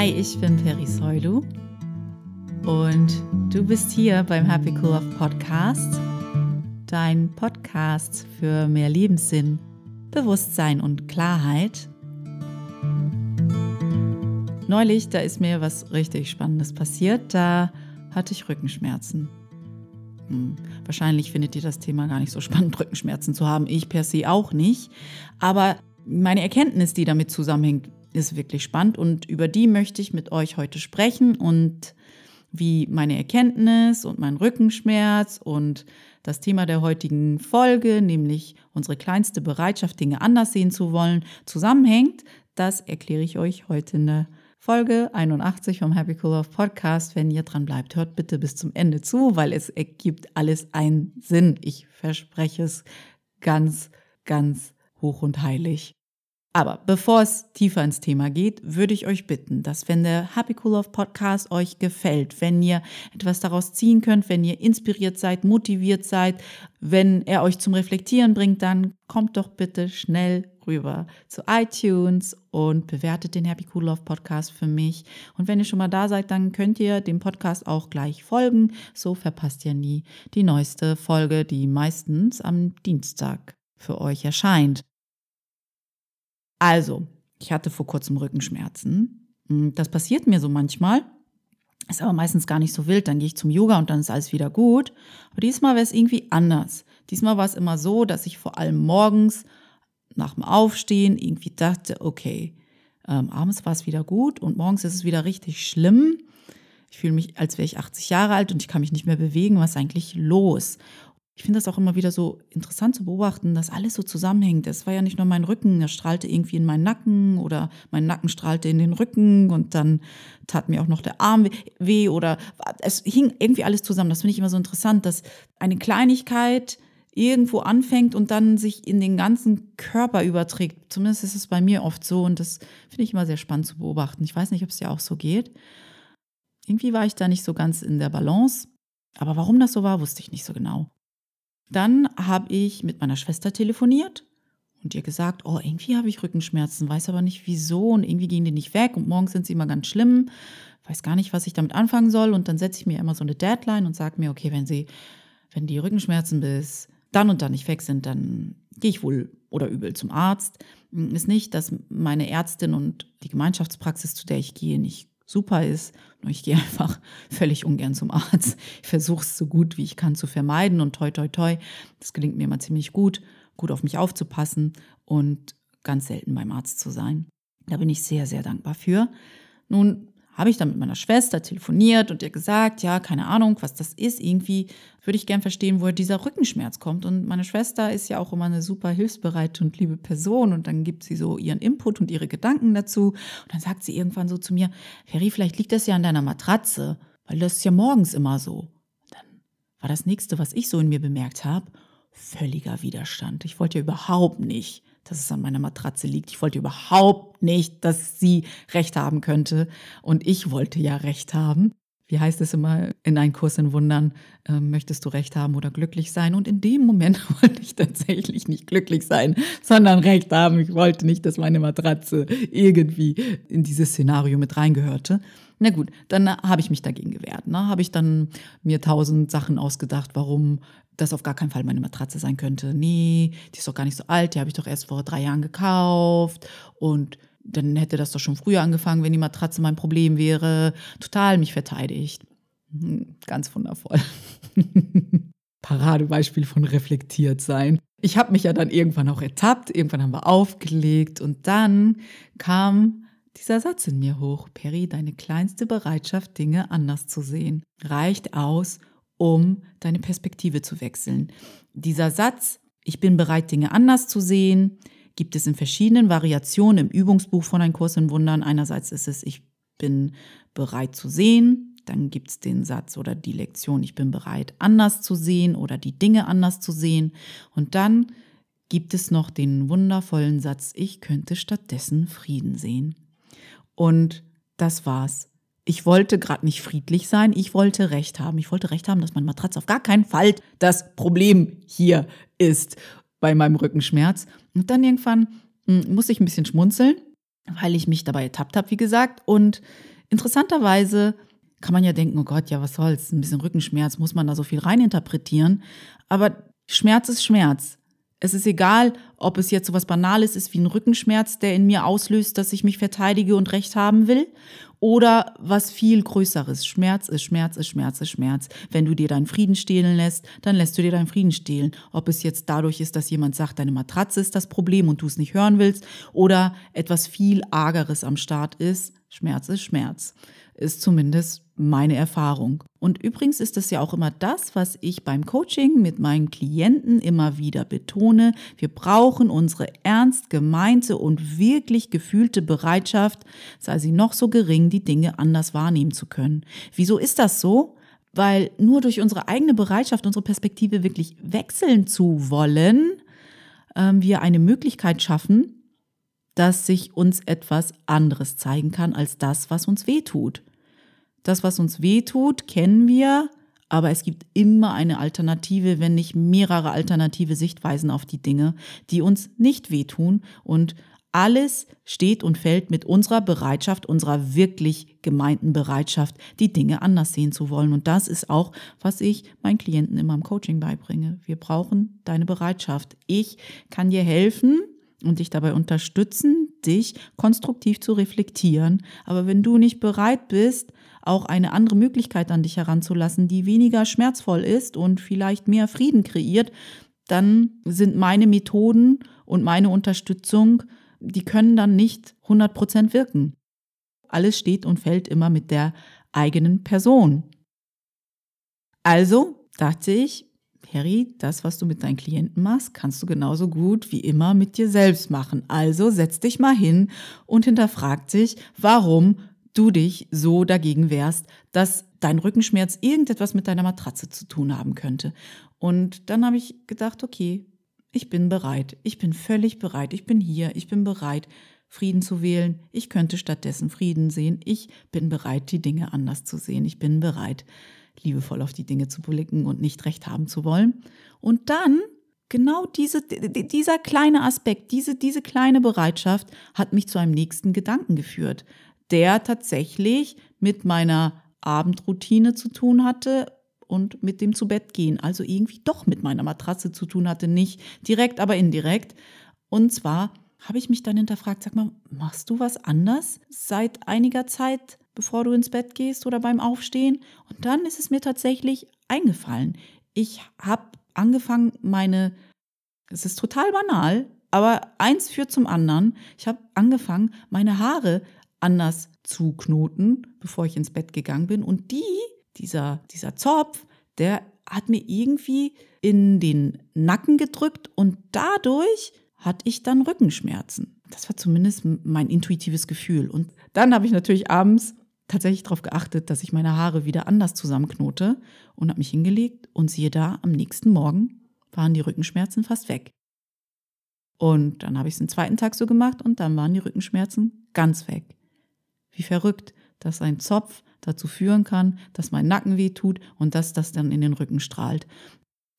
Hi, ich bin Peri Soilu und du bist hier beim Happy Cool Off Podcast, dein Podcast für mehr Lebenssinn, Bewusstsein und Klarheit. Neulich, da ist mir was richtig Spannendes passiert, da hatte ich Rückenschmerzen. Hm, wahrscheinlich findet ihr das Thema gar nicht so spannend, Rückenschmerzen zu haben. Ich per se auch nicht. Aber meine Erkenntnis, die damit zusammenhängt, ist wirklich spannend und über die möchte ich mit euch heute sprechen und wie meine Erkenntnis und mein Rückenschmerz und das Thema der heutigen Folge, nämlich unsere kleinste Bereitschaft, Dinge anders sehen zu wollen, zusammenhängt, das erkläre ich euch heute in der Folge 81 vom Happy Cool Love Podcast. Wenn ihr dran bleibt, hört bitte bis zum Ende zu, weil es ergibt alles einen Sinn. Ich verspreche es ganz, ganz hoch und heilig. Aber bevor es tiefer ins Thema geht, würde ich euch bitten, dass wenn der Happy Cool Love Podcast euch gefällt, wenn ihr etwas daraus ziehen könnt, wenn ihr inspiriert seid, motiviert seid, wenn er euch zum Reflektieren bringt, dann kommt doch bitte schnell rüber zu iTunes und bewertet den Happy Cool Love Podcast für mich. Und wenn ihr schon mal da seid, dann könnt ihr dem Podcast auch gleich folgen. So verpasst ihr nie die neueste Folge, die meistens am Dienstag für euch erscheint. Also, ich hatte vor kurzem Rückenschmerzen. Hm, das passiert mir so manchmal. Ist aber meistens gar nicht so wild. Dann gehe ich zum Yoga und dann ist alles wieder gut. Aber diesmal wäre es irgendwie anders. Diesmal war es immer so, dass ich vor allem morgens nach dem Aufstehen irgendwie dachte, okay, ähm, abends war es wieder gut und morgens ist es wieder richtig schlimm. Ich fühle mich, als wäre ich 80 Jahre alt und ich kann mich nicht mehr bewegen. Was ist eigentlich los? Ich finde das auch immer wieder so interessant zu beobachten, dass alles so zusammenhängt. Es war ja nicht nur mein Rücken, er strahlte irgendwie in meinen Nacken oder mein Nacken strahlte in den Rücken und dann tat mir auch noch der Arm weh oder es hing irgendwie alles zusammen. Das finde ich immer so interessant, dass eine Kleinigkeit irgendwo anfängt und dann sich in den ganzen Körper überträgt. Zumindest ist es bei mir oft so und das finde ich immer sehr spannend zu beobachten. Ich weiß nicht, ob es dir auch so geht. Irgendwie war ich da nicht so ganz in der Balance. Aber warum das so war, wusste ich nicht so genau. Dann habe ich mit meiner Schwester telefoniert und ihr gesagt, oh, irgendwie habe ich Rückenschmerzen, weiß aber nicht wieso und irgendwie gehen die nicht weg und morgens sind sie immer ganz schlimm, weiß gar nicht, was ich damit anfangen soll und dann setze ich mir immer so eine Deadline und sage mir, okay, wenn sie, wenn die Rückenschmerzen bis dann und dann nicht weg sind, dann gehe ich wohl oder übel zum Arzt. Ist nicht, dass meine Ärztin und die Gemeinschaftspraxis, zu der ich gehe, nicht super ist. Nur ich gehe einfach völlig ungern zum Arzt. Ich versuche es so gut wie ich kann zu vermeiden und toi toi toi. Das gelingt mir immer ziemlich gut, gut auf mich aufzupassen und ganz selten beim Arzt zu sein. Da bin ich sehr, sehr dankbar für. Nun habe ich dann mit meiner Schwester telefoniert und ihr gesagt, ja, keine Ahnung, was das ist. Irgendwie würde ich gern verstehen, woher dieser Rückenschmerz kommt. Und meine Schwester ist ja auch immer eine super hilfsbereite und liebe Person. Und dann gibt sie so ihren Input und ihre Gedanken dazu. Und dann sagt sie irgendwann so zu mir, Ferry, vielleicht liegt das ja an deiner Matratze, weil das ist ja morgens immer so. Dann war das nächste, was ich so in mir bemerkt habe, völliger Widerstand. Ich wollte ja überhaupt nicht dass es an meiner Matratze liegt. Ich wollte überhaupt nicht, dass sie recht haben könnte. Und ich wollte ja recht haben. Wie heißt es immer in einem Kurs in Wundern, äh, möchtest du recht haben oder glücklich sein? Und in dem Moment wollte ich tatsächlich nicht glücklich sein, sondern recht haben. Ich wollte nicht, dass meine Matratze irgendwie in dieses Szenario mit reingehörte. Na gut, dann habe ich mich dagegen gewehrt. Ne? Habe ich dann mir tausend Sachen ausgedacht, warum das auf gar keinen Fall meine Matratze sein könnte. Nee, die ist doch gar nicht so alt, die habe ich doch erst vor drei Jahren gekauft und dann hätte das doch schon früher angefangen, wenn die Matratze mein Problem wäre. Total mich verteidigt. Hm, ganz wundervoll. Paradebeispiel von reflektiert sein. Ich habe mich ja dann irgendwann auch ertappt, irgendwann haben wir aufgelegt und dann kam dieser Satz in mir hoch. Perry, deine kleinste Bereitschaft, Dinge anders zu sehen, reicht aus, um deine Perspektive zu wechseln. Dieser Satz, ich bin bereit, Dinge anders zu sehen, gibt es in verschiedenen Variationen im Übungsbuch von Ein Kurs in Wundern. Einerseits ist es, ich bin bereit zu sehen. Dann gibt es den Satz oder die Lektion, ich bin bereit, anders zu sehen oder die Dinge anders zu sehen. Und dann gibt es noch den wundervollen Satz, ich könnte stattdessen Frieden sehen. Und das war's. Ich wollte gerade nicht friedlich sein, ich wollte Recht haben. Ich wollte Recht haben, dass meine Matratze auf gar keinen Fall das Problem hier ist bei meinem Rückenschmerz. Und dann irgendwann hm, muss ich ein bisschen schmunzeln weil ich mich dabei ertappt habe, wie gesagt. Und interessanterweise kann man ja denken, oh Gott, ja, was soll's, ein bisschen Rückenschmerz, muss man da so viel reininterpretieren. Aber Schmerz ist Schmerz. Es ist egal, ob es jetzt so was Banales ist wie ein Rückenschmerz, der in mir auslöst, dass ich mich verteidige und Recht haben will, oder was viel Größeres. Schmerz ist Schmerz ist Schmerz ist Schmerz. Wenn du dir deinen Frieden stehlen lässt, dann lässt du dir deinen Frieden stehlen. Ob es jetzt dadurch ist, dass jemand sagt, deine Matratze ist das Problem und du es nicht hören willst, oder etwas viel Argeres am Start ist, Schmerz ist Schmerz ist zumindest meine Erfahrung. Und übrigens ist das ja auch immer das, was ich beim Coaching mit meinen Klienten immer wieder betone. Wir brauchen unsere ernst gemeinte und wirklich gefühlte Bereitschaft, sei sie noch so gering, die Dinge anders wahrnehmen zu können. Wieso ist das so? Weil nur durch unsere eigene Bereitschaft, unsere Perspektive wirklich wechseln zu wollen, ähm, wir eine Möglichkeit schaffen, dass sich uns etwas anderes zeigen kann als das, was uns weh tut. Das, was uns weh tut, kennen wir, aber es gibt immer eine Alternative, wenn nicht mehrere alternative Sichtweisen auf die Dinge, die uns nicht wehtun. Und alles steht und fällt mit unserer Bereitschaft, unserer wirklich gemeinten Bereitschaft, die Dinge anders sehen zu wollen. Und das ist auch, was ich meinen Klienten immer im Coaching beibringe. Wir brauchen deine Bereitschaft. Ich kann dir helfen, und dich dabei unterstützen, dich konstruktiv zu reflektieren. Aber wenn du nicht bereit bist, auch eine andere Möglichkeit an dich heranzulassen, die weniger schmerzvoll ist und vielleicht mehr Frieden kreiert, dann sind meine Methoden und meine Unterstützung, die können dann nicht 100 Prozent wirken. Alles steht und fällt immer mit der eigenen Person. Also dachte ich, Harry, das, was du mit deinen Klienten machst, kannst du genauso gut wie immer mit dir selbst machen. Also setz dich mal hin und hinterfrag dich, warum du dich so dagegen wehrst, dass dein Rückenschmerz irgendetwas mit deiner Matratze zu tun haben könnte. Und dann habe ich gedacht, okay, ich bin bereit. Ich bin völlig bereit. Ich bin hier. Ich bin bereit, Frieden zu wählen. Ich könnte stattdessen Frieden sehen. Ich bin bereit, die Dinge anders zu sehen. Ich bin bereit, liebevoll auf die Dinge zu blicken und nicht recht haben zu wollen. Und dann genau diese, dieser kleine Aspekt, diese, diese kleine Bereitschaft hat mich zu einem nächsten Gedanken geführt der tatsächlich mit meiner Abendroutine zu tun hatte und mit dem Zubettgehen, also irgendwie doch mit meiner Matratze zu tun hatte, nicht direkt, aber indirekt. Und zwar habe ich mich dann hinterfragt, sag mal, machst du was anders seit einiger Zeit, bevor du ins Bett gehst oder beim Aufstehen? Und dann ist es mir tatsächlich eingefallen. Ich habe angefangen, meine, es ist total banal, aber eins führt zum anderen. Ich habe angefangen, meine Haare anders zu knoten, bevor ich ins Bett gegangen bin. Und die, dieser, dieser Zopf, der hat mir irgendwie in den Nacken gedrückt und dadurch hatte ich dann Rückenschmerzen. Das war zumindest mein intuitives Gefühl. Und dann habe ich natürlich abends tatsächlich darauf geachtet, dass ich meine Haare wieder anders zusammenknote und habe mich hingelegt und siehe da, am nächsten Morgen waren die Rückenschmerzen fast weg. Und dann habe ich es den zweiten Tag so gemacht und dann waren die Rückenschmerzen ganz weg. Wie verrückt, dass ein Zopf dazu führen kann, dass mein Nacken weh tut und dass das dann in den Rücken strahlt.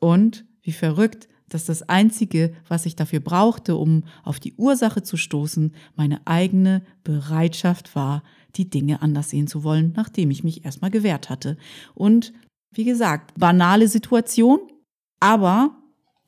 Und wie verrückt, dass das Einzige, was ich dafür brauchte, um auf die Ursache zu stoßen, meine eigene Bereitschaft war, die Dinge anders sehen zu wollen, nachdem ich mich erstmal gewehrt hatte. Und wie gesagt, banale Situation, aber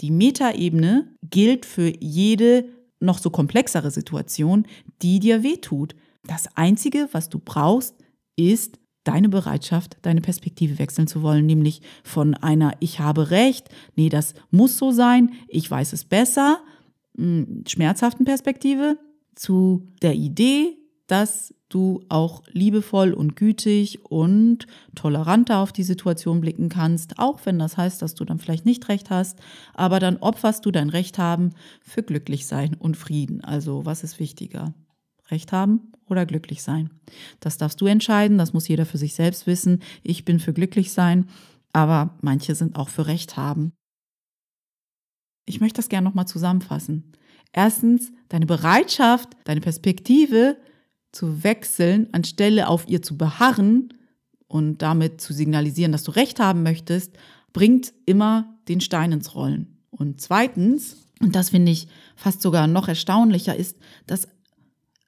die Metaebene gilt für jede noch so komplexere Situation, die dir wehtut. Das Einzige, was du brauchst, ist deine Bereitschaft, deine Perspektive wechseln zu wollen, nämlich von einer Ich habe Recht, nee, das muss so sein, ich weiß es besser, hm, schmerzhaften Perspektive zu der Idee, dass du auch liebevoll und gütig und toleranter auf die Situation blicken kannst, auch wenn das heißt, dass du dann vielleicht nicht recht hast, aber dann opferst du dein Recht haben für glücklich sein und Frieden. Also was ist wichtiger? Recht haben oder glücklich sein. Das darfst du entscheiden, das muss jeder für sich selbst wissen. Ich bin für glücklich sein, aber manche sind auch für Recht haben. Ich möchte das gerne nochmal zusammenfassen. Erstens, deine Bereitschaft, deine Perspektive zu wechseln, anstelle auf ihr zu beharren und damit zu signalisieren, dass du Recht haben möchtest, bringt immer den Stein ins Rollen. Und zweitens, und das finde ich fast sogar noch erstaunlicher, ist, dass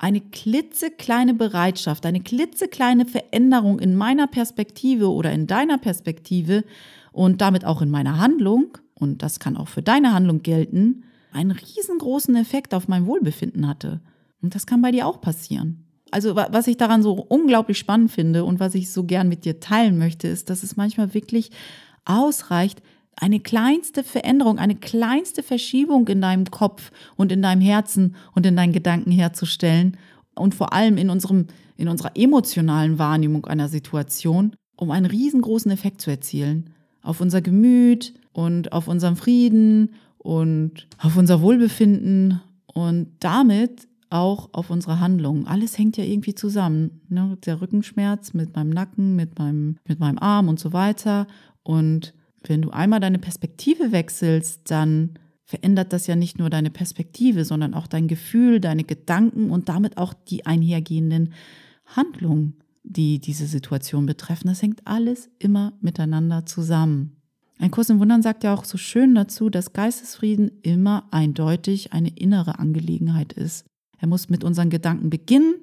eine klitzekleine Bereitschaft, eine klitzekleine Veränderung in meiner Perspektive oder in deiner Perspektive und damit auch in meiner Handlung, und das kann auch für deine Handlung gelten, einen riesengroßen Effekt auf mein Wohlbefinden hatte. Und das kann bei dir auch passieren. Also was ich daran so unglaublich spannend finde und was ich so gern mit dir teilen möchte, ist, dass es manchmal wirklich ausreicht, eine kleinste Veränderung, eine kleinste Verschiebung in deinem Kopf und in deinem Herzen und in deinen Gedanken herzustellen und vor allem in unserem in unserer emotionalen Wahrnehmung einer Situation, um einen riesengroßen Effekt zu erzielen auf unser Gemüt und auf unseren Frieden und auf unser Wohlbefinden und damit auch auf unsere Handlungen. Alles hängt ja irgendwie zusammen. Ne? Der Rückenschmerz mit meinem Nacken, mit meinem, mit meinem Arm und so weiter. Und wenn du einmal deine Perspektive wechselst, dann verändert das ja nicht nur deine Perspektive, sondern auch dein Gefühl, deine Gedanken und damit auch die einhergehenden Handlungen, die diese Situation betreffen. Das hängt alles immer miteinander zusammen. Ein Kurs im Wundern sagt ja auch so schön dazu, dass Geistesfrieden immer eindeutig eine innere Angelegenheit ist. Er muss mit unseren Gedanken beginnen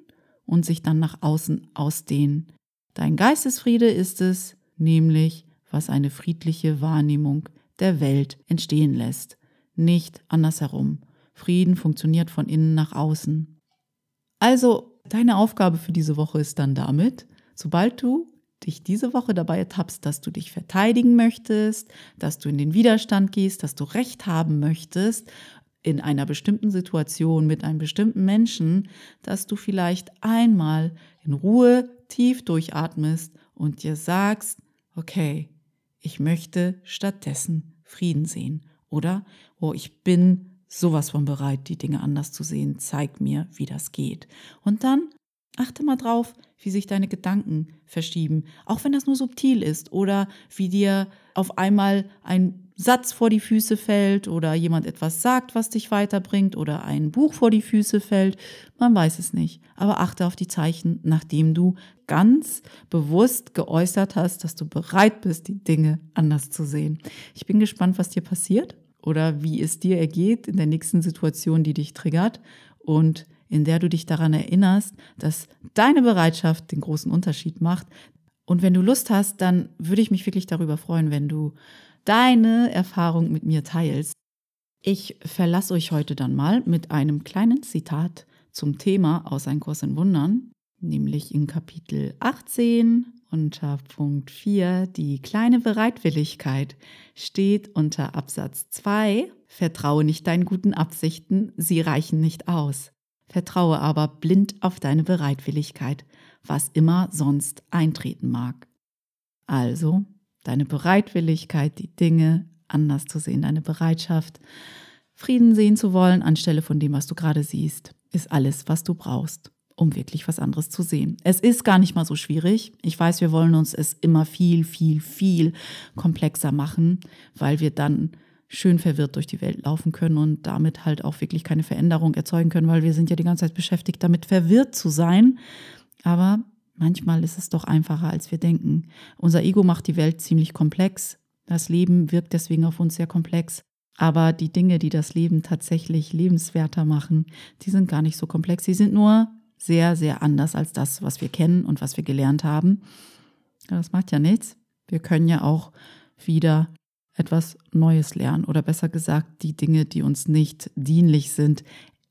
und sich dann nach außen ausdehnen. Dein Geistesfriede ist es nämlich, was eine friedliche Wahrnehmung der Welt entstehen lässt, nicht andersherum. Frieden funktioniert von innen nach außen. Also, deine Aufgabe für diese Woche ist dann damit, sobald du dich diese Woche dabei ertappst, dass du dich verteidigen möchtest, dass du in den Widerstand gehst, dass du Recht haben möchtest in einer bestimmten Situation mit einem bestimmten Menschen, dass du vielleicht einmal in Ruhe tief durchatmest und dir sagst, okay, ich möchte stattdessen Frieden sehen. Oder, oh, ich bin sowas von bereit, die Dinge anders zu sehen. Zeig mir, wie das geht. Und dann achte mal drauf, wie sich deine Gedanken verschieben, auch wenn das nur subtil ist oder wie dir auf einmal ein Satz vor die Füße fällt oder jemand etwas sagt, was dich weiterbringt oder ein Buch vor die Füße fällt. Man weiß es nicht. Aber achte auf die Zeichen, nachdem du ganz bewusst geäußert hast, dass du bereit bist, die Dinge anders zu sehen. Ich bin gespannt, was dir passiert oder wie es dir ergeht in der nächsten Situation, die dich triggert und in der du dich daran erinnerst, dass deine Bereitschaft den großen Unterschied macht. Und wenn du Lust hast, dann würde ich mich wirklich darüber freuen, wenn du deine Erfahrung mit mir teilst. Ich verlasse euch heute dann mal mit einem kleinen Zitat zum Thema aus Ein Kurs in Wundern, nämlich in Kapitel 18 unter Punkt 4, die kleine Bereitwilligkeit steht unter Absatz 2, vertraue nicht deinen guten Absichten, sie reichen nicht aus. Vertraue aber blind auf deine Bereitwilligkeit, was immer sonst eintreten mag. Also deine Bereitwilligkeit, die Dinge anders zu sehen, deine Bereitschaft, Frieden sehen zu wollen, anstelle von dem, was du gerade siehst, ist alles, was du brauchst, um wirklich was anderes zu sehen. Es ist gar nicht mal so schwierig. Ich weiß, wir wollen uns es immer viel, viel, viel komplexer machen, weil wir dann schön verwirrt durch die Welt laufen können und damit halt auch wirklich keine Veränderung erzeugen können, weil wir sind ja die ganze Zeit beschäftigt, damit verwirrt zu sein. Aber Manchmal ist es doch einfacher, als wir denken. Unser Ego macht die Welt ziemlich komplex. Das Leben wirkt deswegen auf uns sehr komplex. Aber die Dinge, die das Leben tatsächlich lebenswerter machen, die sind gar nicht so komplex. Sie sind nur sehr, sehr anders als das, was wir kennen und was wir gelernt haben. das macht ja nichts. Wir können ja auch wieder etwas Neues lernen oder besser gesagt, die Dinge, die uns nicht dienlich sind,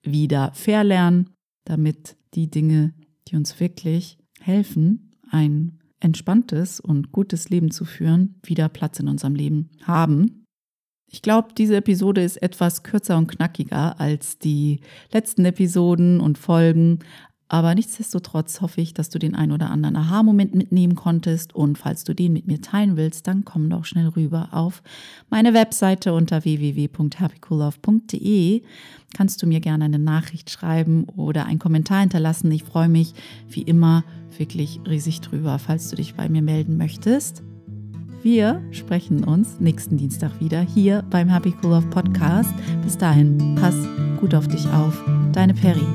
wieder verlernen, damit die Dinge, die uns wirklich helfen, ein entspanntes und gutes Leben zu führen, wieder Platz in unserem Leben haben. Ich glaube, diese Episode ist etwas kürzer und knackiger als die letzten Episoden und Folgen, aber nichtsdestotrotz hoffe ich, dass du den ein oder anderen Aha-Moment mitnehmen konntest. Und falls du den mit mir teilen willst, dann komm doch schnell rüber auf meine Webseite unter www.happycoollove.de. Kannst du mir gerne eine Nachricht schreiben oder einen Kommentar hinterlassen. Ich freue mich wie immer wirklich riesig drüber, falls du dich bei mir melden möchtest. Wir sprechen uns nächsten Dienstag wieder hier beim Happy Cool Love Podcast. Bis dahin, pass gut auf dich auf. Deine Perry.